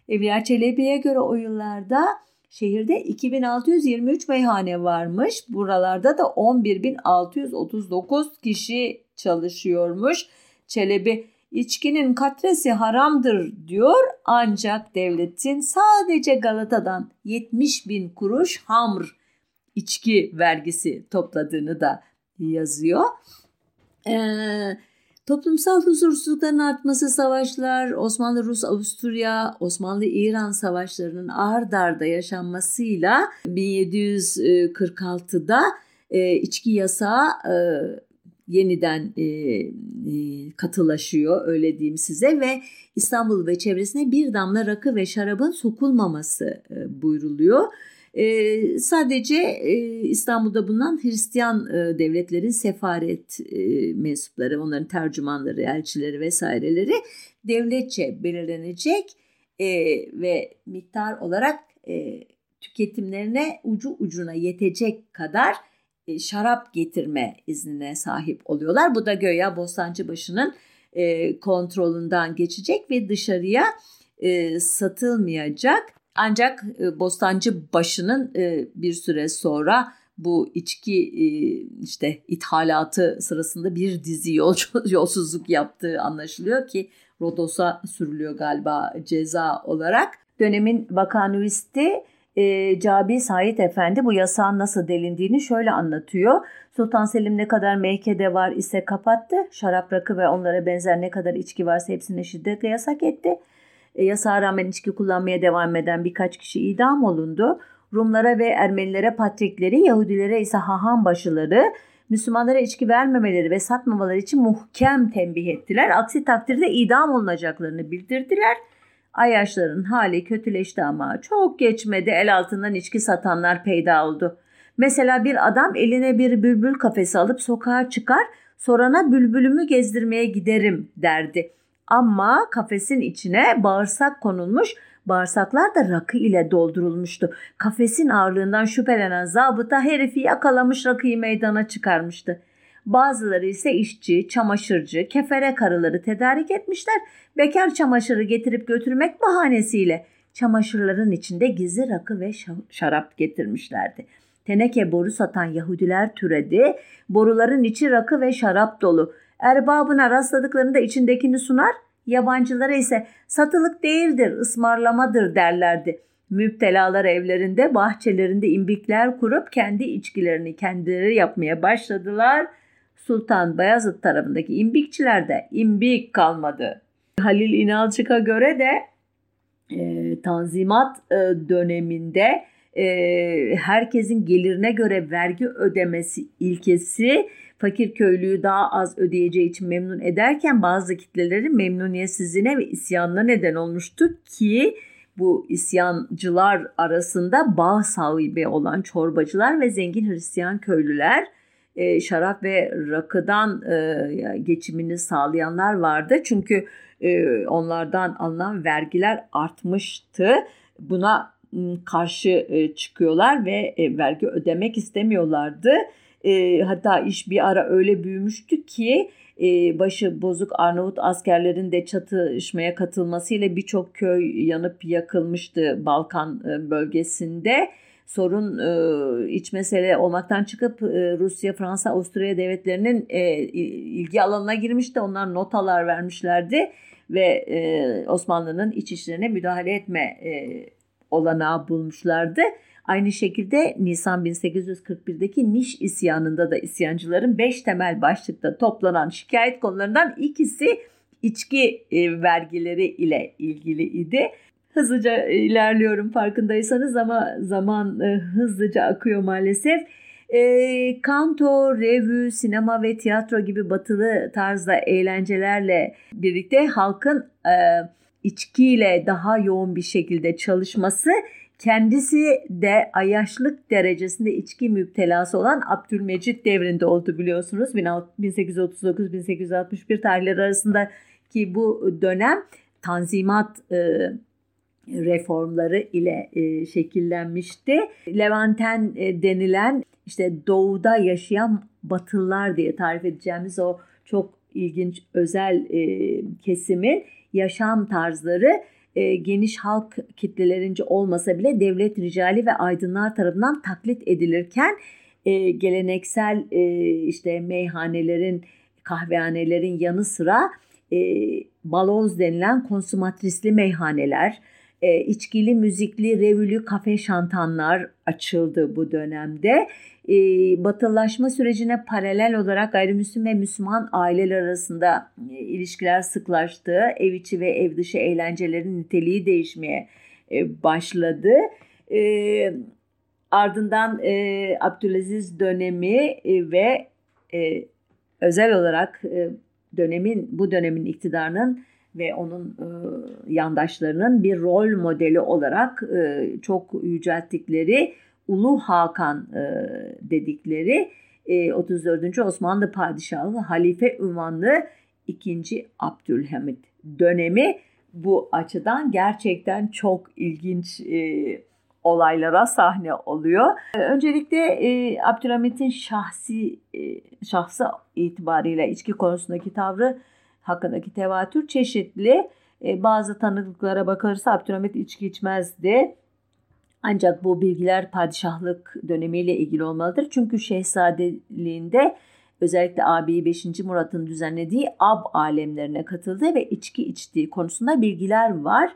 Evliya Çelebi'ye göre o yıllarda şehirde 2623 meyhane varmış. Buralarda da 11639 kişi çalışıyormuş. Çelebi içkinin katresi haramdır diyor ancak devletin sadece Galata'dan 70 bin kuruş hamr içki vergisi topladığını da yazıyor. Ee, toplumsal huzursuzlukların artması savaşlar, Osmanlı-Rus-Avusturya, Osmanlı-İran savaşlarının ard arda yaşanmasıyla 1746'da e, içki yasağı e, yeniden e, e, katılaşıyor öyle diyeyim size ve İstanbul ve çevresine bir damla rakı ve şarabın sokulmaması e, buyruluyor. E, sadece e, İstanbul'da bulunan Hristiyan e, devletlerin sefaret e, mensupları, onların tercümanları, elçileri vesaireleri devletçe belirlenecek e, ve miktar olarak e, tüketimlerine ucu ucuna yetecek kadar e, şarap getirme iznine sahip oluyorlar. Bu da göya Bostancıbaşı'nın e, kontrolünden geçecek ve dışarıya e, satılmayacak. Ancak e, Bostancıbaşı'nın e, bir süre sonra bu içki e, işte ithalatı sırasında bir dizi yolsuzluk yaptığı anlaşılıyor ki Rodos'a sürülüyor galiba ceza olarak. Dönemin vakanüisti e, Cabi Said Efendi bu yasağın nasıl delindiğini şöyle anlatıyor. Sultan Selim ne kadar meykede var ise kapattı. Şarap rakı ve onlara benzer ne kadar içki varsa hepsine şiddetle yasak etti. E, yasağa rağmen içki kullanmaya devam eden birkaç kişi idam olundu. Rumlara ve Ermenilere patrikleri, Yahudilere ise haham başıları, Müslümanlara içki vermemeleri ve satmamaları için muhkem tembih ettiler. Aksi takdirde idam olunacaklarını bildirdiler. Ayaşların hali kötüleşti ama çok geçmedi el altından içki satanlar peyda oldu. Mesela bir adam eline bir bülbül kafesi alıp sokağa çıkar, sorana bülbülümü gezdirmeye giderim derdi. Ama kafesin içine bağırsak konulmuş, bağırsaklar da rakı ile doldurulmuştu. Kafesin ağırlığından şüphelenen zabıta herifi yakalamış rakıyı meydana çıkarmıştı. Bazıları ise işçi, çamaşırcı, kefere karıları tedarik etmişler. Bekar çamaşırı getirip götürmek bahanesiyle çamaşırların içinde gizli rakı ve şarap getirmişlerdi. Teneke boru satan Yahudiler türedi. Boruların içi rakı ve şarap dolu. Erbabına rastladıklarında içindekini sunar, yabancılara ise satılık değildir, ısmarlamadır derlerdi. Müptelalar evlerinde, bahçelerinde imbikler kurup kendi içkilerini kendileri yapmaya başladılar. Sultan Bayezid tarafındaki imbikçilerde imbik kalmadı. Halil İnalcık'a göre de e, Tanzimat e, döneminde e, herkesin gelirine göre vergi ödemesi ilkesi fakir köylüyü daha az ödeyeceği için memnun ederken bazı kitlelerin memnuniyetsizliğine ve isyanına neden olmuştu ki bu isyancılar arasında bağ sahibi olan çorbacılar ve zengin Hristiyan köylüler e, şarap ve rakıdan e, geçimini sağlayanlar vardı. Çünkü e, onlardan alınan vergiler artmıştı. Buna karşı çıkıyorlar ve vergi ödemek istemiyorlardı. E, hatta iş bir ara öyle büyümüştü ki e, başı bozuk Arnavut askerlerin de çatışmaya katılmasıyla birçok köy yanıp yakılmıştı Balkan e, bölgesinde. Sorun e, iç mesele olmaktan çıkıp e, Rusya, Fransa, Avusturya devletlerinin e, ilgi alanına girmişti. Onlar notalar vermişlerdi ve e, Osmanlı'nın iç işlerine müdahale etme e, olanağı bulmuşlardı. Aynı şekilde Nisan 1841'deki Niş isyanında da isyancıların 5 temel başlıkta toplanan şikayet konularından ikisi içki e, vergileri ile ilgili idi. Hızlıca ilerliyorum farkındaysanız ama zaman e, hızlıca akıyor maalesef. E, kanto, revü, sinema ve tiyatro gibi batılı tarzda eğlencelerle birlikte halkın e, içkiyle daha yoğun bir şekilde çalışması kendisi de ayaşlık derecesinde içki müptelası olan Abdülmecit devrinde oldu biliyorsunuz. 1839-1861 tarihleri arasındaki bu dönem tanzimat e, reformları ile e, şekillenmişti. Levanten e, denilen işte doğuda yaşayan batılılar diye tarif edeceğimiz o çok ilginç özel e, kesimin yaşam tarzları e, geniş halk kitlelerince olmasa bile devlet ricali ve aydınlar tarafından taklit edilirken e, geleneksel e, işte meyhanelerin, kahvehanelerin yanı sıra e, baloz denilen konsumatrisli meyhaneler, e, içkili, müzikli, revülü kafe şantanlar açıldı bu dönemde. E, batılılaşma sürecine paralel olarak gayrimüslim ve Müslüman aileler arasında e, ilişkiler sıklaştı. Ev içi ve ev dışı eğlencelerin niteliği değişmeye e, başladı. E, ardından e, Abdülaziz dönemi e, ve e, özel olarak e, dönemin bu dönemin iktidarının ve onun e, yandaşlarının bir rol modeli olarak e, çok yücelttikleri Ulu Hakan e, dedikleri e, 34. Osmanlı Padişahı Halife ünvanlı 2. Abdülhamit dönemi bu açıdan gerçekten çok ilginç e, olaylara sahne oluyor. E, öncelikle e, Abdülhamit'in şahsi e, şahsı itibariyle içki konusundaki tavrı hakkındaki tevatür çeşitli. E, bazı tanıklıklara bakılırsa Abdülhamit içki içmezdi. Ancak bu bilgiler padişahlık dönemiyle ilgili olmalıdır. Çünkü şehzadeliğinde özellikle abi 5. Murat'ın düzenlediği ab alemlerine katıldı ve içki içtiği konusunda bilgiler var.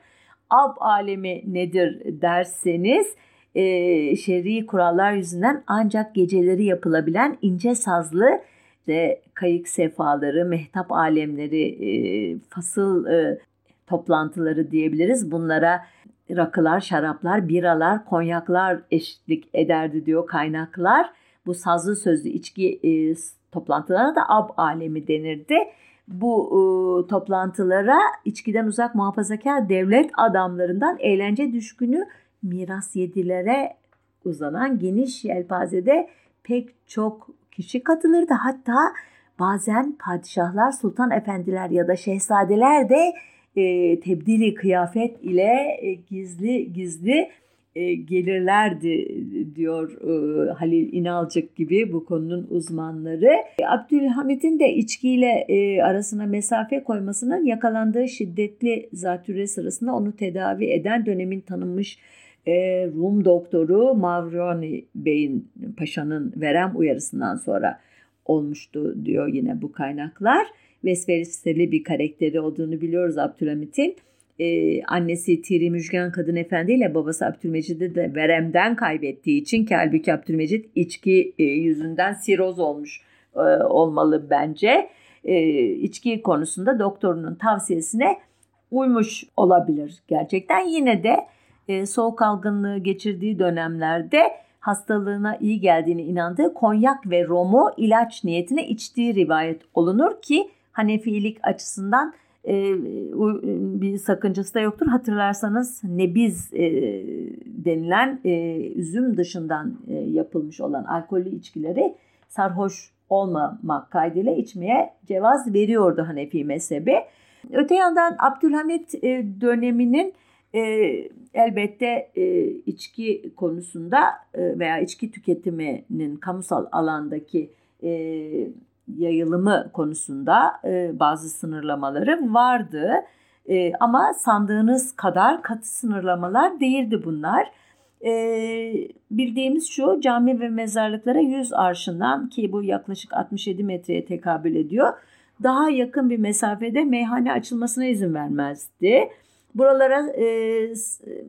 Ab alemi nedir derseniz e, şer'i kurallar yüzünden ancak geceleri yapılabilen ince sazlı ve kayık sefaları, mehtap alemleri, e, fasıl e, toplantıları diyebiliriz. Bunlara rakılar, şaraplar, biralar, konyaklar eşlik ederdi diyor kaynaklar. Bu sazlı sözlü içki e, toplantılarına da ab alemi denirdi. Bu e, toplantılara içkiden uzak muhafazakar devlet adamlarından eğlence düşkünü miras yedilere uzanan geniş yelpazede pek çok kişi katılırdı. Hatta bazen padişahlar, sultan efendiler ya da şehzadeler de e, tebdili kıyafet ile e, gizli gizli e, gelirlerdi diyor e, Halil İnalcık gibi bu konunun uzmanları. Abdülhamit'in de içkiyle e, arasına mesafe koymasının yakalandığı şiddetli zatürre sırasında onu tedavi eden dönemin tanınmış e, Rum doktoru Mavroni Bey'in Paşa'nın verem uyarısından sonra olmuştu diyor yine bu kaynaklar. Vesveseli bir karakteri olduğunu biliyoruz Abdülhamit'in. Ee, annesi Tiri Müjgan Kadın Efendi ile babası Abdülmecid'i de veremden kaybettiği için ki halbuki Abdülmecid içki e, yüzünden siroz olmuş e, olmalı bence. E, içki konusunda doktorunun tavsiyesine uymuş olabilir gerçekten. Yine de e, soğuk algınlığı geçirdiği dönemlerde hastalığına iyi geldiğini inandığı konyak ve romu ilaç niyetine içtiği rivayet olunur ki Hanefilik açısından e, bir sakıncası da yoktur. Hatırlarsanız nebiz e, denilen e, üzüm dışından e, yapılmış olan alkollü içkileri sarhoş olmamak kaydıyla içmeye cevaz veriyordu Hanefi mezhebi. Öte yandan Abdülhamit e, döneminin e, elbette e, içki konusunda e, veya içki tüketiminin kamusal alandaki e, yayılımı konusunda e, bazı sınırlamaları vardı. E, ama sandığınız kadar katı sınırlamalar değildi bunlar. E, bildiğimiz şu cami ve mezarlıklara 100 arşından ki bu yaklaşık 67 metreye tekabül ediyor. Daha yakın bir mesafede meyhane açılmasına izin vermezdi. Buralara e,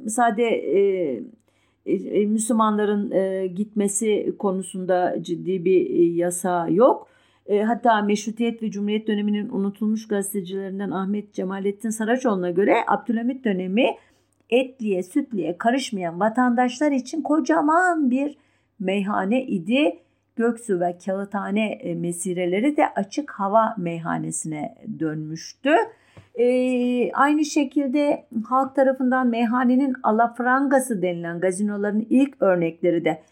sade e, e, Müslümanların e, gitmesi konusunda ciddi bir e, yasa yok. E, hatta Meşrutiyet ve Cumhuriyet döneminin unutulmuş gazetecilerinden Ahmet Cemalettin Saraçoğlu'na göre Abdülhamit dönemi etliye sütliye karışmayan vatandaşlar için kocaman bir meyhane idi. Göksu ve Kağıthane e, mesireleri de açık hava meyhanesine dönmüştü. E, aynı şekilde halk tarafından meyhanenin alafrangası denilen gazinoların ilk örnekleri de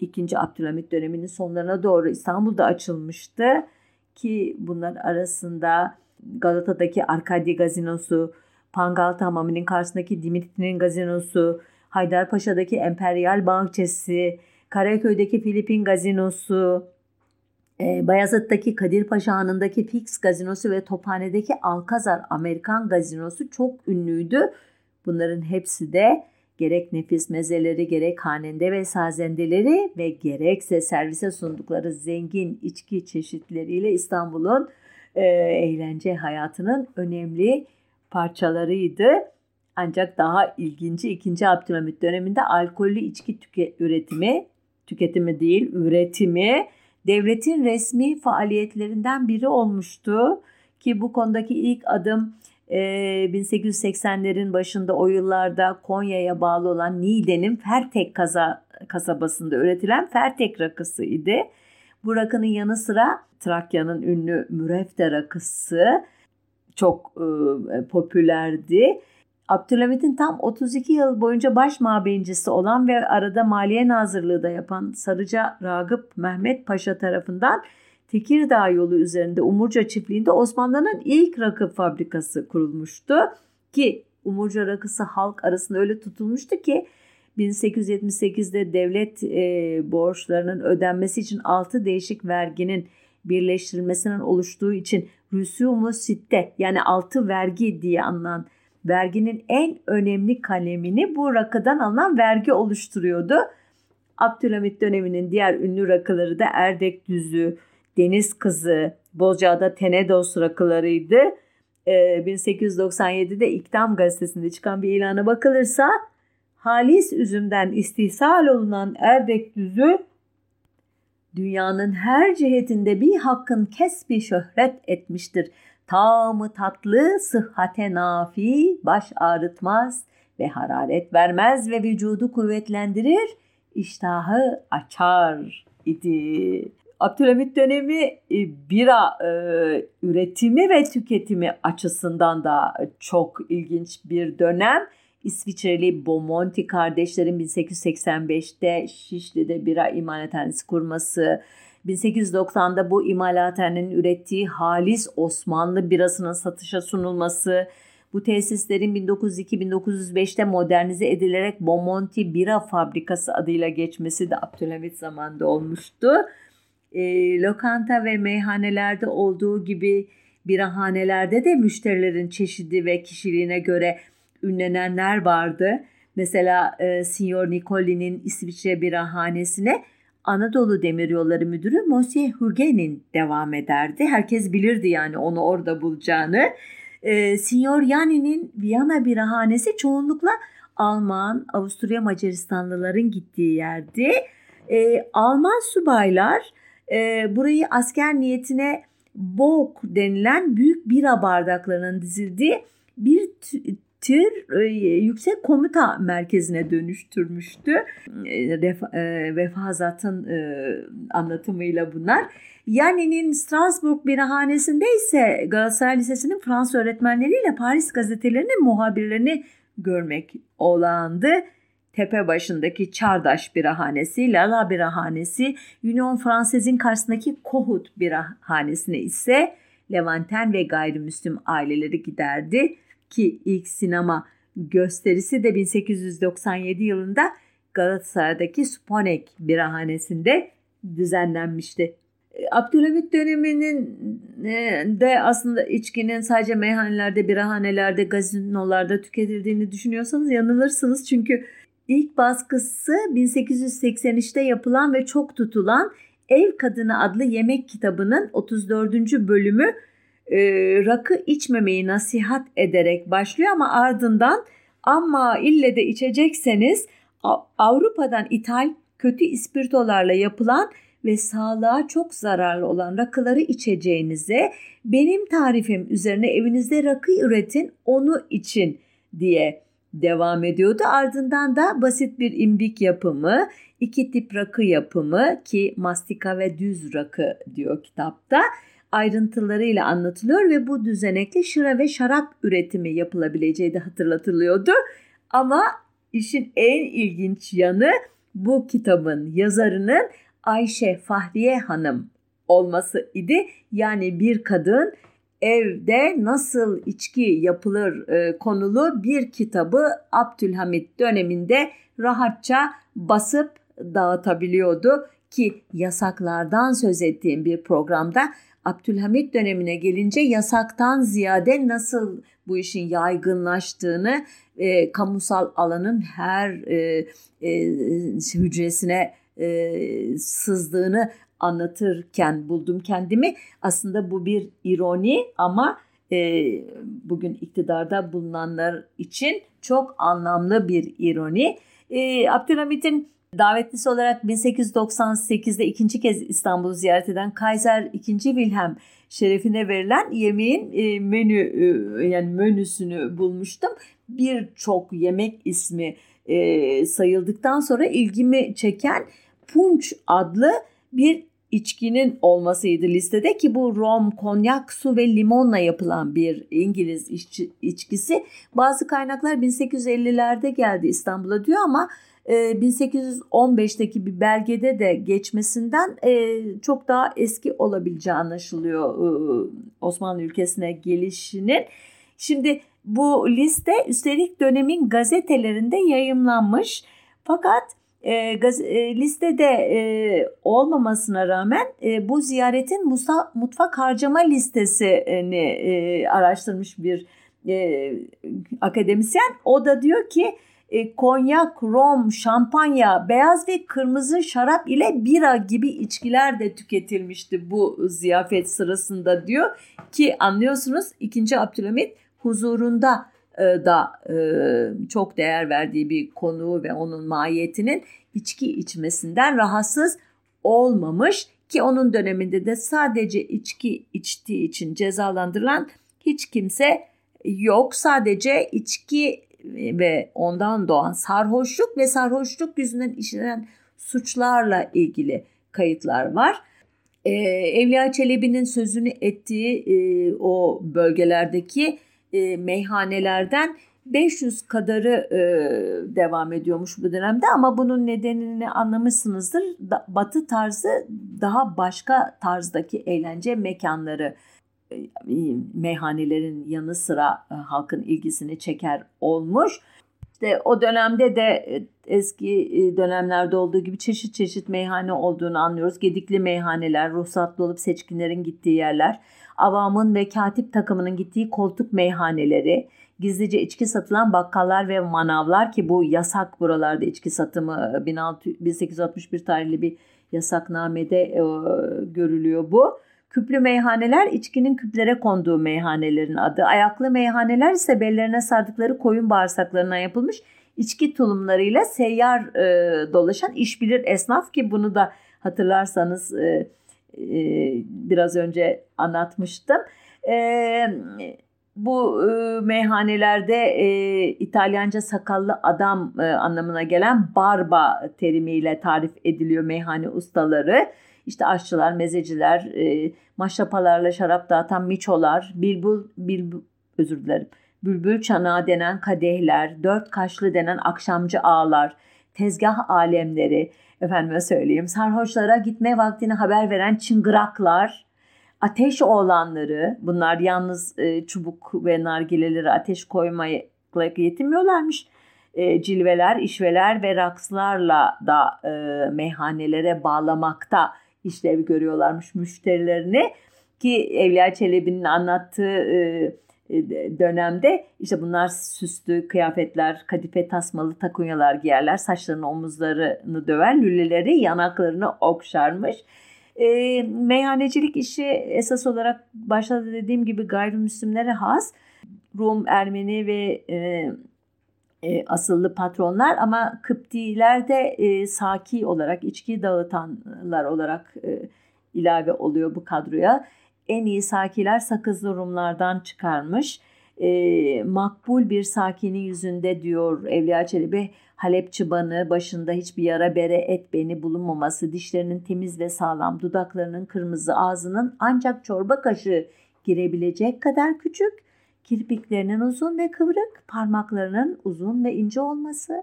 2. Abdülhamit döneminin sonlarına doğru İstanbul'da açılmıştı. Ki bunlar arasında Galata'daki Arkadi Gazinosu, Pangal Hamami'nin karşısındaki Dimitri'nin gazinosu, Haydarpaşa'daki Emperyal Bahçesi, Karaköy'deki Filipin gazinosu, Bayazıt'taki Kadir Paşa Hanı'ndaki Fix gazinosu ve Tophane'deki Alkazar Amerikan gazinosu çok ünlüydü. Bunların hepsi de gerek nefis mezeleri gerek hanende ve sazendeleri ve gerekse servise sundukları zengin içki çeşitleriyle İstanbul'un e, eğlence hayatının önemli parçalarıydı. Ancak daha ilginci 2. Abdülhamit döneminde alkollü içki tüke üretimi, tüketimi değil üretimi devletin resmi faaliyetlerinden biri olmuştu. Ki bu konudaki ilk adım 1880'lerin ee, başında o yıllarda Konya'ya bağlı olan Niğde'nin Fertek kaza, kasabasında üretilen Fertek rakısı idi. Bu rakının yanı sıra Trakya'nın ünlü Mürefte rakısı çok e, popülerdi. Abdülhamit'in tam 32 yıl boyunca baş mabeyincisi olan ve arada Maliye Nazırlığı da yapan Sarıca Ragıp Mehmet Paşa tarafından Tekirdağ yolu üzerinde Umurca çiftliğinde Osmanlı'nın ilk rakı fabrikası kurulmuştu. Ki Umurca rakısı halk arasında öyle tutulmuştu ki 1878'de devlet e, borçlarının ödenmesi için 6 değişik verginin birleştirilmesinden oluştuğu için rüsumu sitte yani 6 vergi diye anılan verginin en önemli kalemini bu rakıdan alınan vergi oluşturuyordu. Abdülhamit döneminin diğer ünlü rakıları da Erdek Düzü, Deniz Kızı, Bozcaada Tenedos rakılarıydı. Ee, 1897'de İktam gazetesinde çıkan bir ilana bakılırsa halis üzümden istihsal olunan erdek düzü dünyanın her cihetinde bir hakkın kesbi şöhret etmiştir. Tamı tatlı, sıhhate nafi, baş ağrıtmaz ve hararet vermez ve vücudu kuvvetlendirir, iştahı açar idi. Abdülhamit dönemi e, bira e, üretimi ve tüketimi açısından da çok ilginç bir dönem. İsviçreli Bomonti kardeşlerin 1885'te Şişli'de bira imalathanesi kurması, 1890'da bu imalathanenin ürettiği halis Osmanlı birasının satışa sunulması, bu tesislerin 1902-1905'te modernize edilerek Bomonti Bira Fabrikası adıyla geçmesi de Abdülhamit zamanında olmuştu. E, lokanta ve meyhanelerde olduğu gibi birahanelerde de müşterilerin çeşidi ve kişiliğine göre ünlenenler vardı. Mesela e, Signor Nicoli'nin İsviçre birahanesine Anadolu Demiryolları Müdürü Monsieur Hugen'in devam ederdi. Herkes bilirdi yani onu orada bulacağını. E, Signor Yanni'nin Viyana birahanesi çoğunlukla Alman, Avusturya Macaristanlıların gittiği yerdi. E, Alman subaylar e, burayı asker niyetine bok denilen büyük bira bardaklarının dizildiği bir tür e, yüksek komuta merkezine dönüştürmüştü. E, e, vefazatın anlatımıyla bunlar. Yani'nin Strasbourg birahanesinde ise Galatasaray Lisesi'nin Fransız öğretmenleriyle Paris gazetelerinin muhabirlerini görmek olağandı. Tepe başındaki Çardaş birahanesi, Lala birahanesi, Union Fransız'in karşısındaki Kohut birahanesine ise Levanten ve gayrimüslim aileleri giderdi ki ilk sinema gösterisi de 1897 yılında Galatasaray'daki Sponek birahanesinde düzenlenmişti. E, Abdülhamit döneminin e, de aslında içkinin sadece meyhanelerde, birahanelerde, gazinolarda tüketildiğini düşünüyorsanız yanılırsınız. Çünkü ilk baskısı 1883'te yapılan ve çok tutulan Ev Kadını adlı yemek kitabının 34. bölümü e, rakı içmemeyi nasihat ederek başlıyor ama ardından ama ille de içecekseniz Avrupa'dan ithal kötü ispirtolarla yapılan ve sağlığa çok zararlı olan rakıları içeceğinize benim tarifim üzerine evinizde rakı üretin onu için diye devam ediyordu. Ardından da basit bir imbik yapımı, iki tip rakı yapımı ki mastika ve düz rakı diyor kitapta ayrıntılarıyla anlatılıyor ve bu düzenekle şıra ve şarap üretimi yapılabileceği de hatırlatılıyordu. Ama işin en ilginç yanı bu kitabın yazarının Ayşe Fahriye Hanım olması idi. Yani bir kadın evde nasıl içki yapılır e, konulu bir kitabı Abdülhamit döneminde rahatça basıp dağıtabiliyordu ki yasaklardan söz ettiğim bir programda Abdülhamit dönemine gelince yasaktan ziyade nasıl bu işin yaygınlaştığını e, kamusal alanın her e, e, hücresine e, sızdığını anlatırken buldum kendimi. Aslında bu bir ironi ama e, bugün iktidarda bulunanlar için çok anlamlı bir ironi. E, Abdülhamit'in Davetlisi olarak 1898'de ikinci kez İstanbul'u ziyaret eden Kaiser II. Wilhelm şerefine verilen yemeğin e, menü e, yani menüsünü bulmuştum. Birçok yemek ismi e, sayıldıktan sonra ilgimi çeken punç adlı bir içkinin olmasıydı listede ki bu rom, konyak, su ve limonla yapılan bir İngiliz içki, içkisi. Bazı kaynaklar 1850'lerde geldi İstanbul'a diyor ama 1815'teki ee, bir belgede de geçmesinden e, çok daha eski olabileceği anlaşılıyor e, Osmanlı ülkesine gelişinin. Şimdi bu liste üstelik dönemin gazetelerinde yayımlanmış. Fakat e, gaz, e, listede olmamasına rağmen bu ziyaretin musa, mutfak harcama listesini araştırmış bir akademisyen. O da diyor ki e, konyak, rom, şampanya, beyaz ve kırmızı şarap ile bira gibi içkiler de tüketilmişti bu ziyafet sırasında diyor ki anlıyorsunuz 2. Abdülhamit huzurunda da çok değer verdiği bir konu ve onun mahiyetinin içki içmesinden rahatsız olmamış ki onun döneminde de sadece içki içtiği için cezalandırılan hiç kimse yok. Sadece içki ve ondan doğan sarhoşluk ve sarhoşluk yüzünden işlenen suçlarla ilgili kayıtlar var. Ee, Evliya Çelebi'nin sözünü ettiği e, o bölgelerdeki e, meyhanelerden 500 kadarı e, devam ediyormuş bu dönemde ama bunun nedenini anlamışsınızdır. Da, batı tarzı daha başka tarzdaki eğlence mekanları meyhanelerin yanı sıra e, halkın ilgisini çeker olmuş. İşte o dönemde de e, eski e, dönemlerde olduğu gibi çeşit çeşit meyhane olduğunu anlıyoruz. Gedikli meyhaneler, ruhsatlı olup seçkinlerin gittiği yerler, avamın ve katip takımının gittiği koltuk meyhaneleri, gizlice içki satılan bakkallar ve manavlar ki bu yasak buralarda içki satımı 1861 tarihli bir yasaknamede e, görülüyor bu. Küplü meyhaneler içkinin küplere konduğu meyhanelerin adı. Ayaklı meyhaneler ise bellerine sardıkları koyun bağırsaklarından yapılmış içki tulumlarıyla seyyar e, dolaşan işbilir esnaf ki bunu da hatırlarsanız e, e, biraz önce anlatmıştım. E, bu e, meyhanelerde e, İtalyanca sakallı adam e, anlamına gelen barba terimiyle tarif ediliyor meyhane ustaları. İşte aşçılar, mezeciler, e, maşrapalarla şarap dağıtan miçolar, bilbul, bilbul, özür dilerim, bülbül çanağı denen kadehler, dört kaşlı denen akşamcı ağlar, tezgah alemleri, efendime söyleyeyim, sarhoşlara gitme vaktini haber veren çıngıraklar, ateş oğlanları, bunlar yalnız e, çubuk ve nargileleri ateş koymaya yetinmiyorlarmış. E, cilveler, işveler ve rakslarla da e, meyhanelere bağlamakta işlev görüyorlarmış müşterilerini ki Evliya Çelebi'nin anlattığı e, e, dönemde işte bunlar süslü kıyafetler, kadife tasmalı takunyalar giyerler, saçlarını omuzlarını döver, lüleleri yanaklarını okşarmış. E, meyhanecilik işi esas olarak başta dediğim gibi gayrimüslimlere has. Rum, Ermeni ve e, e, asıllı patronlar ama Kıptiler de e, saki olarak içki dağıtanlar olarak e, ilave oluyor bu kadroya. En iyi sakiler sakızlı Rumlardan çıkarmış. E, makbul bir sakinin yüzünde diyor Evliya Çelebi Halep çıbanı, başında hiçbir yara bere et beni bulunmaması, dişlerinin temiz ve sağlam, dudaklarının kırmızı, ağzının ancak çorba kaşığı girebilecek kadar küçük, kirpiklerinin uzun ve kıvrık, parmaklarının uzun ve ince olması.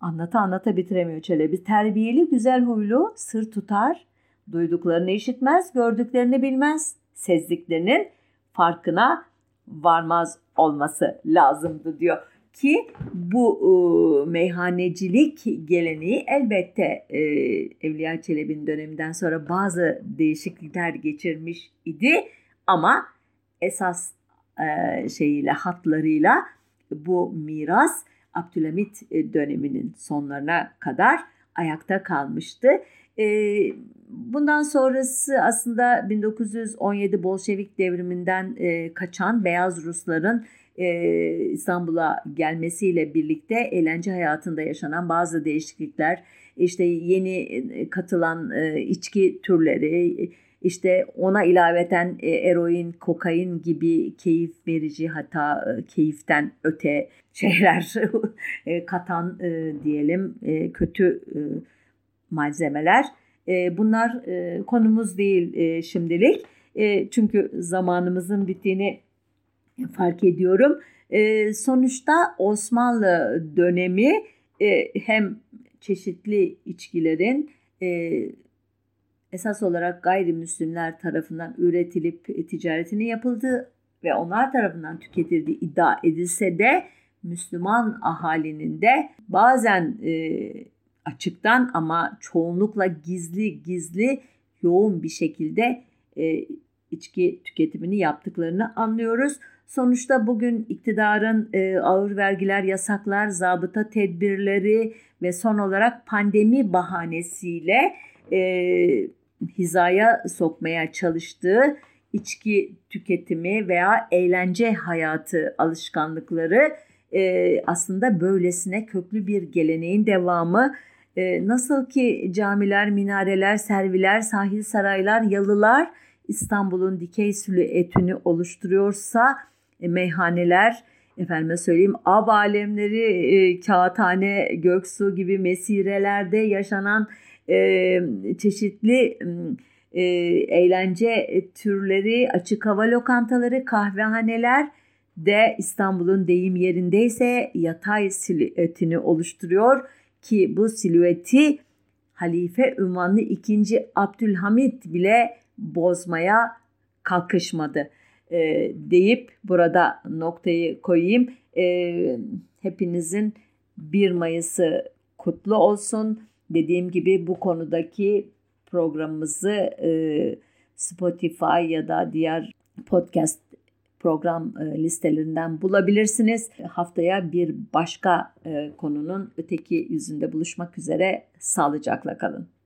Anlata anlata bitiremiyor Çelebi. Terbiyeli, güzel huylu, sır tutar, duyduklarını işitmez, gördüklerini bilmez, sezdiklerinin farkına varmaz olması lazımdı diyor ki bu e, meyhanecilik geleneği elbette e, Evliya Çelebi'nin döneminden sonra bazı değişiklikler geçirmiş idi ama esas e, şeyiyle hatlarıyla bu miras Abdülhamit e, döneminin sonlarına kadar ayakta kalmıştı. E, bundan sonrası aslında 1917 Bolşevik devriminden kaçan Beyaz Rusların İstanbul'a gelmesiyle birlikte eğlence hayatında yaşanan bazı değişiklikler, işte yeni katılan içki türleri, işte ona ilaveten e, eroin, kokain gibi keyif verici hatta e, keyiften öte şeyler e, katan diyelim kötü malzemeler. Bunlar konumuz değil şimdilik. Çünkü zamanımızın bittiğini fark ediyorum. Sonuçta Osmanlı dönemi hem çeşitli içkilerin esas olarak gayrimüslimler tarafından üretilip e, ticaretini yapıldığı ve onlar tarafından tüketildiği iddia edilse de Müslüman ahalinin de bazen e, açıktan ama çoğunlukla gizli gizli yoğun bir şekilde e, içki tüketimini yaptıklarını anlıyoruz. Sonuçta bugün iktidarın e, ağır vergiler, yasaklar, zabıta tedbirleri ve son olarak pandemi bahanesiyle e, hizaya sokmaya çalıştığı içki tüketimi veya eğlence hayatı alışkanlıkları e, aslında böylesine köklü bir geleneğin devamı. E, nasıl ki camiler, minareler, serviler, sahil saraylar, yalılar İstanbul'un dikey silüetini oluşturuyorsa e, meyhaneler, efendime söyleyeyim ab alemleri, e, kağıthane, göksu gibi mesirelerde yaşanan e, çeşitli e, eğlence türleri, açık hava lokantaları, kahvehaneler de İstanbul'un deyim yerindeyse yatay silüetini oluşturuyor ki bu silüeti Halife ünvanlı 2. Abdülhamit bile bozmaya kalkışmadı e, deyip burada noktayı koyayım. E, hepinizin 1 Mayıs'ı kutlu olsun. Dediğim gibi bu konudaki programımızı e, Spotify ya da diğer podcast program e, listelerinden bulabilirsiniz. Haftaya bir başka e, konunun öteki yüzünde buluşmak üzere sağlıcakla kalın.